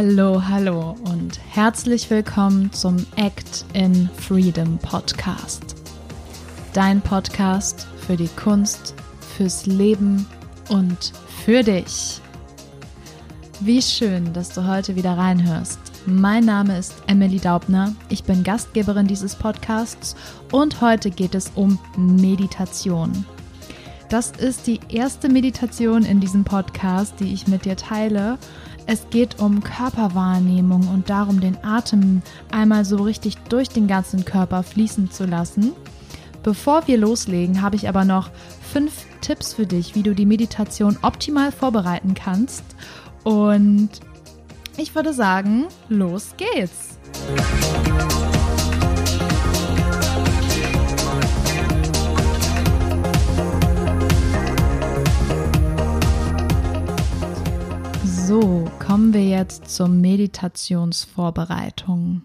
Hallo, hallo und herzlich willkommen zum Act in Freedom Podcast. Dein Podcast für die Kunst, fürs Leben und für dich. Wie schön, dass du heute wieder reinhörst. Mein Name ist Emily Daubner, ich bin Gastgeberin dieses Podcasts und heute geht es um Meditation. Das ist die erste Meditation in diesem Podcast, die ich mit dir teile es geht um Körperwahrnehmung und darum, den Atem einmal so richtig durch den ganzen Körper fließen zu lassen. Bevor wir loslegen, habe ich aber noch fünf Tipps für dich, wie du die Meditation optimal vorbereiten kannst. Und ich würde sagen, los geht's. So, kommen wir jetzt zur Meditationsvorbereitung.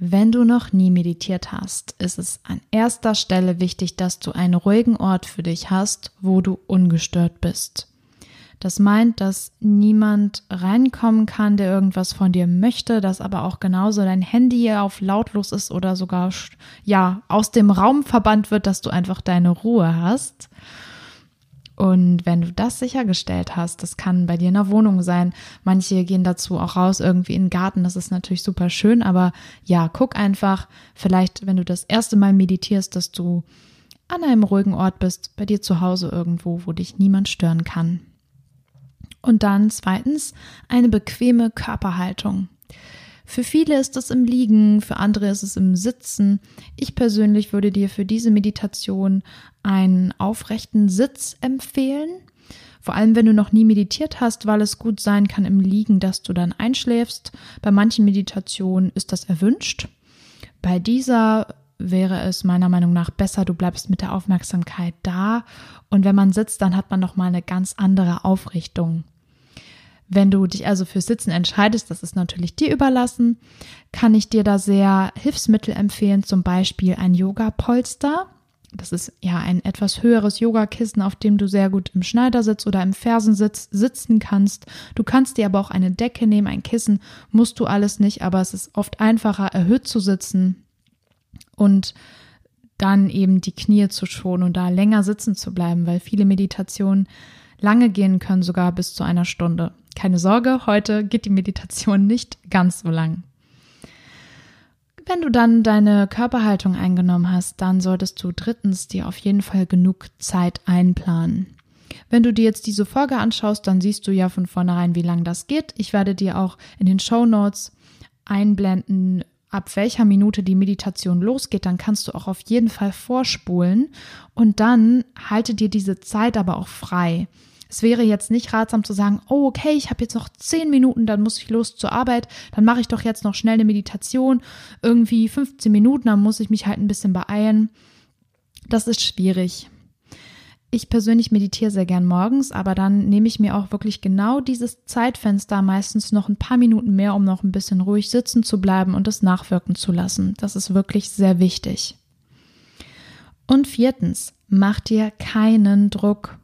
Wenn du noch nie meditiert hast, ist es an erster Stelle wichtig, dass du einen ruhigen Ort für dich hast, wo du ungestört bist. Das meint, dass niemand reinkommen kann, der irgendwas von dir möchte, dass aber auch genauso dein Handy auf lautlos ist oder sogar ja aus dem Raum verbannt wird, dass du einfach deine Ruhe hast. Und wenn du das sichergestellt hast, das kann bei dir in der Wohnung sein. Manche gehen dazu auch raus irgendwie in den Garten. Das ist natürlich super schön. Aber ja, guck einfach, vielleicht, wenn du das erste Mal meditierst, dass du an einem ruhigen Ort bist, bei dir zu Hause irgendwo, wo dich niemand stören kann. Und dann zweitens eine bequeme Körperhaltung. Für viele ist es im Liegen, für andere ist es im Sitzen. Ich persönlich würde dir für diese Meditation einen aufrechten Sitz empfehlen. Vor allem, wenn du noch nie meditiert hast, weil es gut sein kann im Liegen, dass du dann einschläfst. Bei manchen Meditationen ist das erwünscht. Bei dieser wäre es meiner Meinung nach besser, du bleibst mit der Aufmerksamkeit da und wenn man sitzt, dann hat man noch mal eine ganz andere Aufrichtung. Wenn du dich also fürs Sitzen entscheidest, das ist natürlich dir überlassen, kann ich dir da sehr Hilfsmittel empfehlen, zum Beispiel ein Yoga-Polster. Das ist ja ein etwas höheres Yogakissen, auf dem du sehr gut im Schneidersitz oder im Fersensitz sitzen kannst. Du kannst dir aber auch eine Decke nehmen, ein Kissen, musst du alles nicht, aber es ist oft einfacher, erhöht zu sitzen und dann eben die Knie zu schonen und da länger sitzen zu bleiben, weil viele Meditationen lange gehen können, sogar bis zu einer Stunde. Keine Sorge, heute geht die Meditation nicht ganz so lang. Wenn du dann deine Körperhaltung eingenommen hast, dann solltest du drittens dir auf jeden Fall genug Zeit einplanen. Wenn du dir jetzt diese Folge anschaust, dann siehst du ja von vornherein, wie lang das geht. Ich werde dir auch in den Show Notes einblenden, ab welcher Minute die Meditation losgeht. Dann kannst du auch auf jeden Fall vorspulen und dann halte dir diese Zeit aber auch frei. Es wäre jetzt nicht ratsam zu sagen, oh, okay, ich habe jetzt noch zehn Minuten, dann muss ich los zur Arbeit, dann mache ich doch jetzt noch schnell eine Meditation, irgendwie 15 Minuten, dann muss ich mich halt ein bisschen beeilen. Das ist schwierig. Ich persönlich meditiere sehr gern morgens, aber dann nehme ich mir auch wirklich genau dieses Zeitfenster, meistens noch ein paar Minuten mehr, um noch ein bisschen ruhig sitzen zu bleiben und es nachwirken zu lassen. Das ist wirklich sehr wichtig. Und viertens, mach dir keinen Druck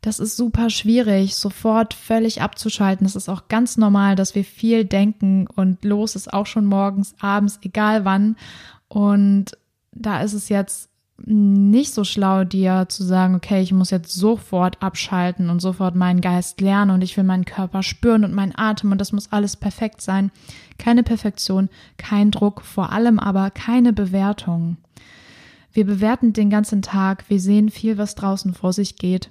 das ist super schwierig, sofort völlig abzuschalten. Es ist auch ganz normal, dass wir viel denken und los ist auch schon morgens, abends, egal wann. Und da ist es jetzt nicht so schlau, dir zu sagen, okay, ich muss jetzt sofort abschalten und sofort meinen Geist lernen und ich will meinen Körper spüren und meinen Atem und das muss alles perfekt sein. Keine Perfektion, kein Druck, vor allem aber keine Bewertung. Wir bewerten den ganzen Tag, wir sehen viel, was draußen vor sich geht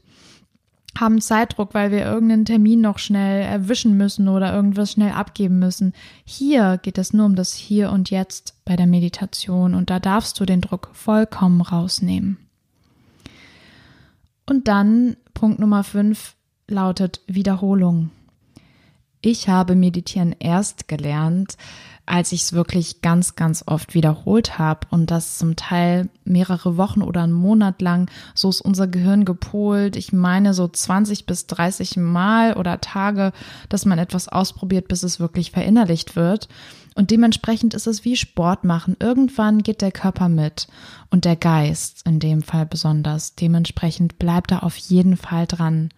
haben Zeitdruck, weil wir irgendeinen Termin noch schnell erwischen müssen oder irgendwas schnell abgeben müssen. Hier geht es nur um das Hier und Jetzt bei der Meditation und da darfst du den Druck vollkommen rausnehmen. Und dann Punkt Nummer 5 lautet Wiederholung. Ich habe Meditieren erst gelernt, als ich es wirklich ganz, ganz oft wiederholt habe und das zum Teil mehrere Wochen oder einen Monat lang, so ist unser Gehirn gepolt. Ich meine so 20 bis 30 Mal oder Tage, dass man etwas ausprobiert, bis es wirklich verinnerlicht wird. Und dementsprechend ist es wie Sport machen. Irgendwann geht der Körper mit und der Geist in dem Fall besonders. Dementsprechend bleibt er auf jeden Fall dran.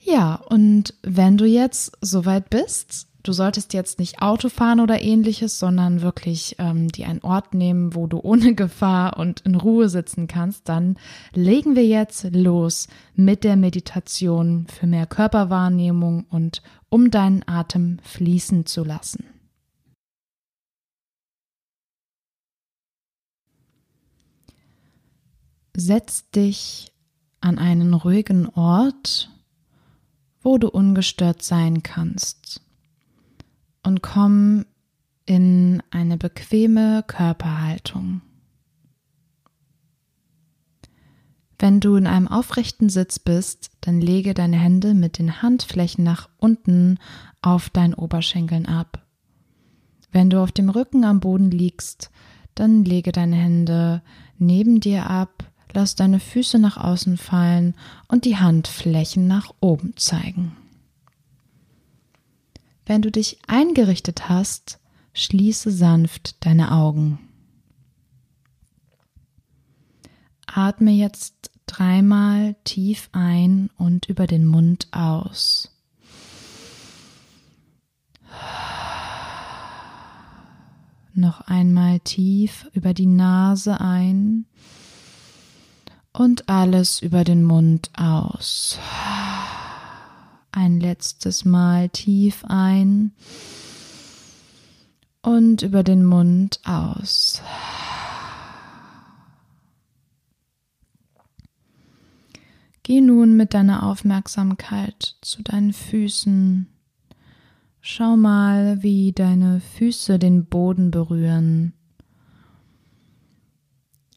Ja, und wenn du jetzt soweit bist, du solltest jetzt nicht Auto fahren oder ähnliches, sondern wirklich ähm, dir einen Ort nehmen, wo du ohne Gefahr und in Ruhe sitzen kannst, dann legen wir jetzt los mit der Meditation für mehr Körperwahrnehmung und um deinen Atem fließen zu lassen. Setz dich an einen ruhigen Ort, wo du ungestört sein kannst und komm in eine bequeme Körperhaltung. Wenn du in einem aufrechten Sitz bist, dann lege deine Hände mit den Handflächen nach unten auf deinen Oberschenkeln ab. Wenn du auf dem Rücken am Boden liegst, dann lege deine Hände neben dir ab, lass deine Füße nach außen fallen und die Handflächen nach oben zeigen. Wenn du dich eingerichtet hast, schließe sanft deine Augen. Atme jetzt dreimal tief ein und über den Mund aus. Noch einmal tief über die Nase ein und alles über den Mund aus. Ein letztes Mal tief ein und über den Mund aus. Geh nun mit deiner Aufmerksamkeit zu deinen Füßen. Schau mal, wie deine Füße den Boden berühren.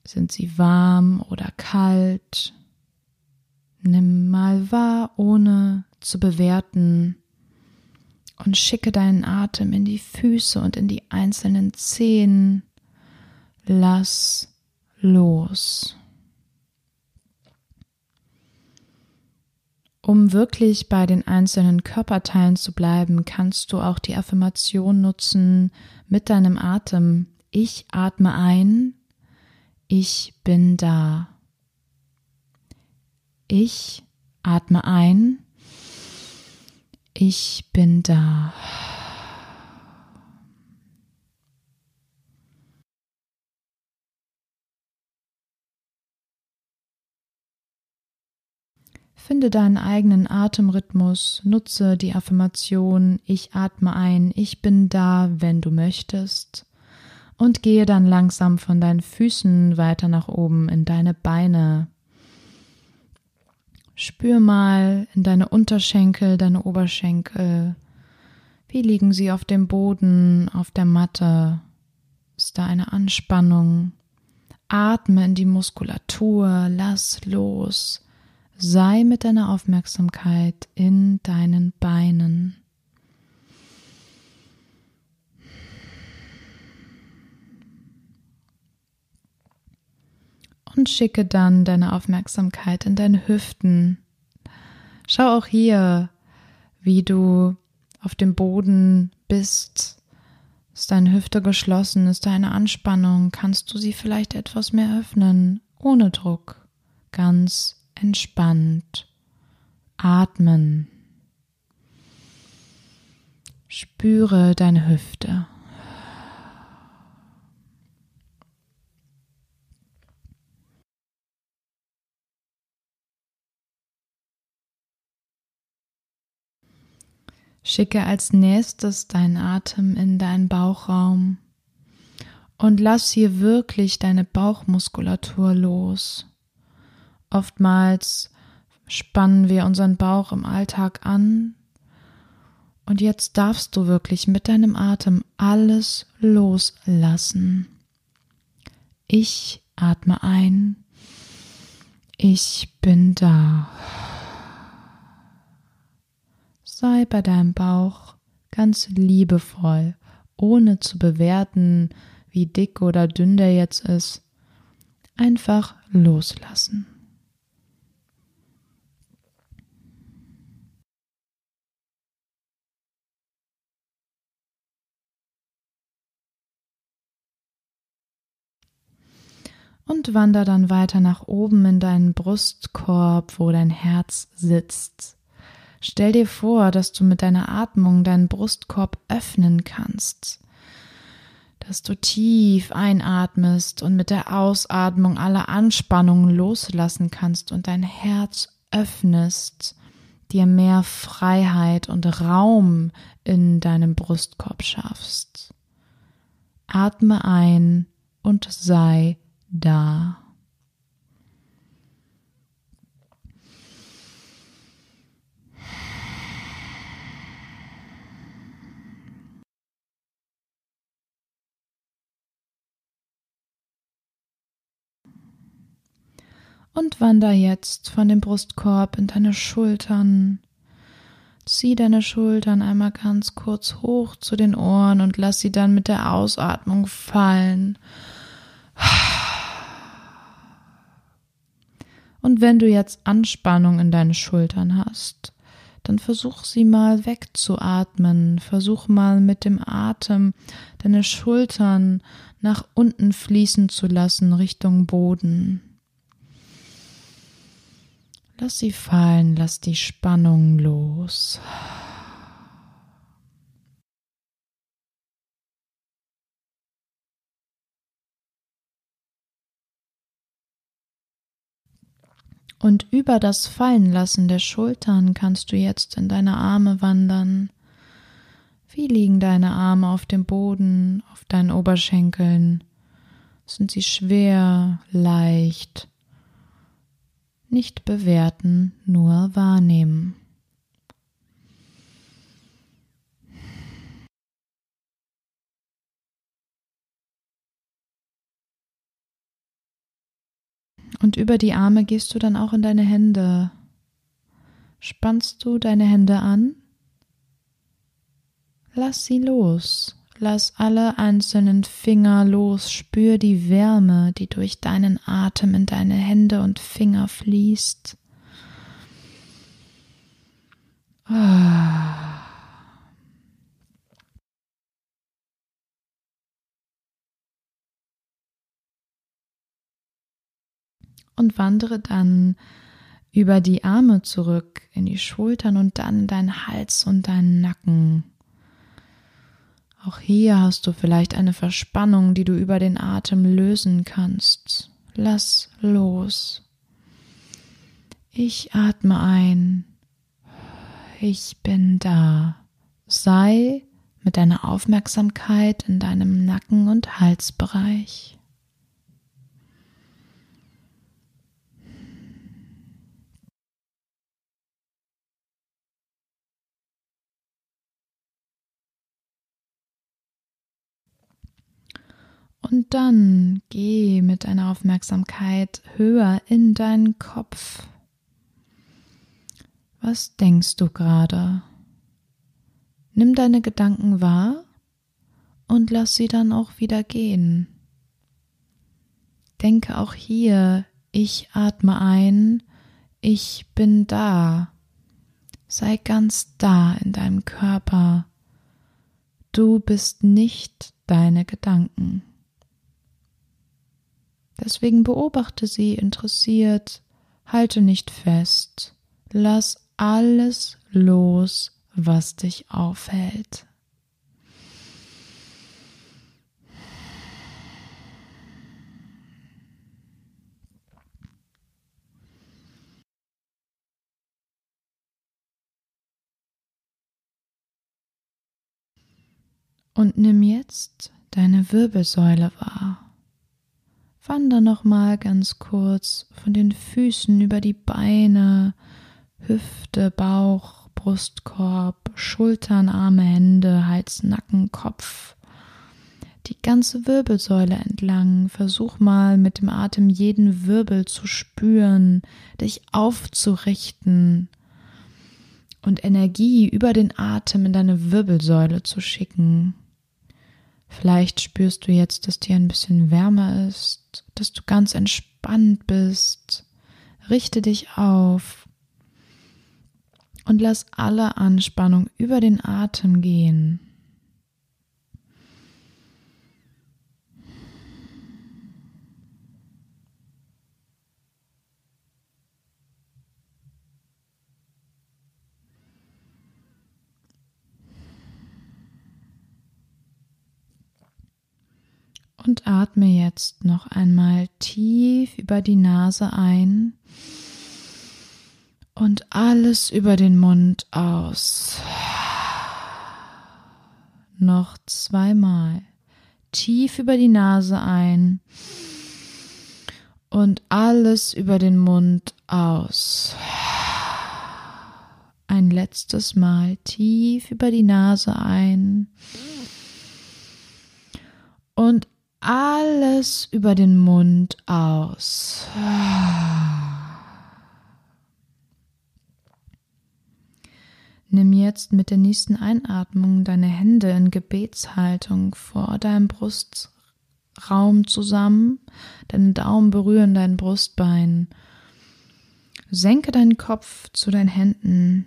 Sind sie warm oder kalt? Nimm mal wahr, ohne zu bewerten und schicke deinen Atem in die Füße und in die einzelnen Zehen. Lass los. Um wirklich bei den einzelnen Körperteilen zu bleiben, kannst du auch die Affirmation nutzen mit deinem Atem. Ich atme ein, ich bin da. Ich atme ein. Ich bin da. Finde deinen eigenen Atemrhythmus, nutze die Affirmation Ich atme ein, ich bin da, wenn du möchtest und gehe dann langsam von deinen Füßen weiter nach oben in deine Beine. Spür mal in deine Unterschenkel, deine Oberschenkel. Wie liegen sie auf dem Boden, auf der Matte? Ist da eine Anspannung? Atme in die Muskulatur, lass los. Sei mit deiner Aufmerksamkeit in deinen Beinen. Und schicke dann deine Aufmerksamkeit in deine Hüften. Schau auch hier, wie du auf dem Boden bist. Ist deine Hüfte geschlossen? Ist da eine Anspannung? Kannst du sie vielleicht etwas mehr öffnen? Ohne Druck. Ganz entspannt. Atmen. Spüre deine Hüfte. Schicke als nächstes deinen Atem in deinen Bauchraum und lass hier wirklich deine Bauchmuskulatur los. Oftmals spannen wir unseren Bauch im Alltag an und jetzt darfst du wirklich mit deinem Atem alles loslassen. Ich atme ein. Ich bin da. Sei bei deinem Bauch ganz liebevoll, ohne zu bewerten, wie dick oder dünn der jetzt ist. Einfach loslassen. und wander dann weiter nach oben in deinen Brustkorb, wo dein Herz sitzt. Stell dir vor, dass du mit deiner Atmung deinen Brustkorb öffnen kannst. Dass du tief einatmest und mit der Ausatmung alle Anspannungen loslassen kannst und dein Herz öffnest, dir mehr Freiheit und Raum in deinem Brustkorb schaffst. Atme ein und sei da. Und wander jetzt von dem Brustkorb in deine Schultern. Zieh deine Schultern einmal ganz kurz hoch zu den Ohren und lass sie dann mit der Ausatmung fallen. Und wenn du jetzt Anspannung in deinen Schultern hast, dann versuch sie mal wegzuatmen. Versuch mal mit dem Atem deine Schultern nach unten fließen zu lassen Richtung Boden. Lass sie fallen, lass die Spannung los. Und über das Fallenlassen der Schultern kannst du jetzt in deine Arme wandern. Wie liegen deine Arme auf dem Boden, auf deinen Oberschenkeln? Sind sie schwer, leicht? Nicht bewerten, nur wahrnehmen. Und über die Arme gehst du dann auch in deine Hände. Spannst du deine Hände an? Lass sie los. Lass alle einzelnen Finger los, spür die Wärme, die durch deinen Atem in deine Hände und Finger fließt. Ah. Und wandere dann über die Arme zurück in die Schultern und dann in deinen Hals und deinen Nacken. Auch hier hast du vielleicht eine Verspannung, die du über den Atem lösen kannst. Lass los. Ich atme ein. Ich bin da. Sei mit deiner Aufmerksamkeit in deinem Nacken- und Halsbereich. Und dann geh mit deiner Aufmerksamkeit höher in deinen Kopf. Was denkst du gerade? Nimm deine Gedanken wahr und lass sie dann auch wieder gehen. Denke auch hier, ich atme ein, ich bin da. Sei ganz da in deinem Körper. Du bist nicht deine Gedanken. Deswegen beobachte sie interessiert, halte nicht fest, lass alles los, was dich aufhält. Und nimm jetzt deine Wirbelsäule wahr. Wander nochmal ganz kurz von den Füßen über die Beine, Hüfte, Bauch, Brustkorb, Schultern, Arme, Hände, Hals, Nacken, Kopf. Die ganze Wirbelsäule entlang. Versuch mal mit dem Atem jeden Wirbel zu spüren, dich aufzurichten und Energie über den Atem in deine Wirbelsäule zu schicken. Vielleicht spürst du jetzt, dass dir ein bisschen wärmer ist, dass du ganz entspannt bist. Richte dich auf und lass alle Anspannung über den Atem gehen. Und atme jetzt noch einmal tief über die Nase ein und alles über den Mund aus. Noch zweimal. Tief über die Nase ein und alles über den Mund aus. Ein letztes Mal tief über die Nase ein und alles über den Mund aus. Nimm jetzt mit der nächsten Einatmung deine Hände in Gebetshaltung vor deinem Brustraum zusammen. Deine Daumen berühren dein Brustbein. Senke deinen Kopf zu deinen Händen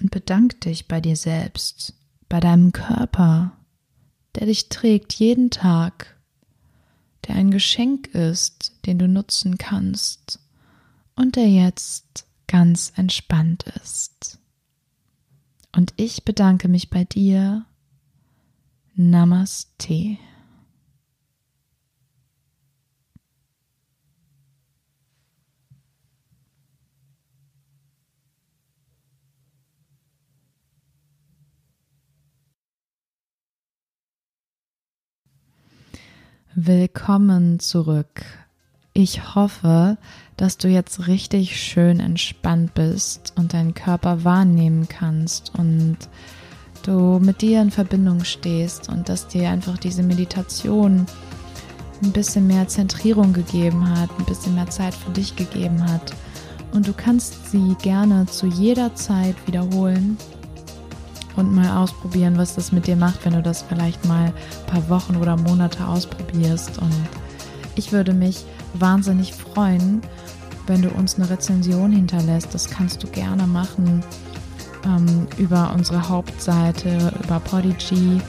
und bedank dich bei dir selbst, bei deinem Körper, der dich trägt jeden Tag, der ein Geschenk ist, den du nutzen kannst und der jetzt ganz entspannt ist. Und ich bedanke mich bei dir. Namaste. Willkommen zurück. Ich hoffe, dass du jetzt richtig schön entspannt bist und deinen Körper wahrnehmen kannst und du mit dir in Verbindung stehst und dass dir einfach diese Meditation ein bisschen mehr Zentrierung gegeben hat, ein bisschen mehr Zeit für dich gegeben hat. Und du kannst sie gerne zu jeder Zeit wiederholen und mal ausprobieren, was das mit dir macht, wenn du das vielleicht mal ein paar Wochen oder Monate ausprobierst. Und ich würde mich wahnsinnig freuen, wenn du uns eine Rezension hinterlässt. Das kannst du gerne machen ähm, über unsere Hauptseite, über Podigy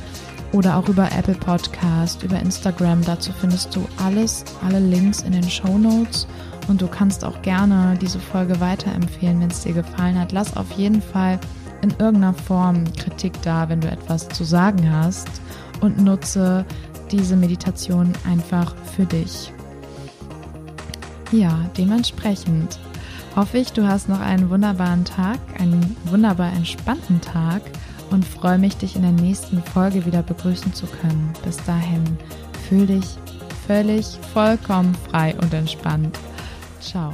oder auch über Apple Podcast, über Instagram. Dazu findest du alles, alle Links in den Show Notes. Und du kannst auch gerne diese Folge weiterempfehlen, wenn es dir gefallen hat. Lass auf jeden Fall in irgendeiner Form Kritik da, wenn du etwas zu sagen hast und nutze diese Meditation einfach für dich. Ja, dementsprechend hoffe ich, du hast noch einen wunderbaren Tag, einen wunderbar entspannten Tag und freue mich, dich in der nächsten Folge wieder begrüßen zu können. Bis dahin, fühl dich völlig, vollkommen frei und entspannt. Ciao.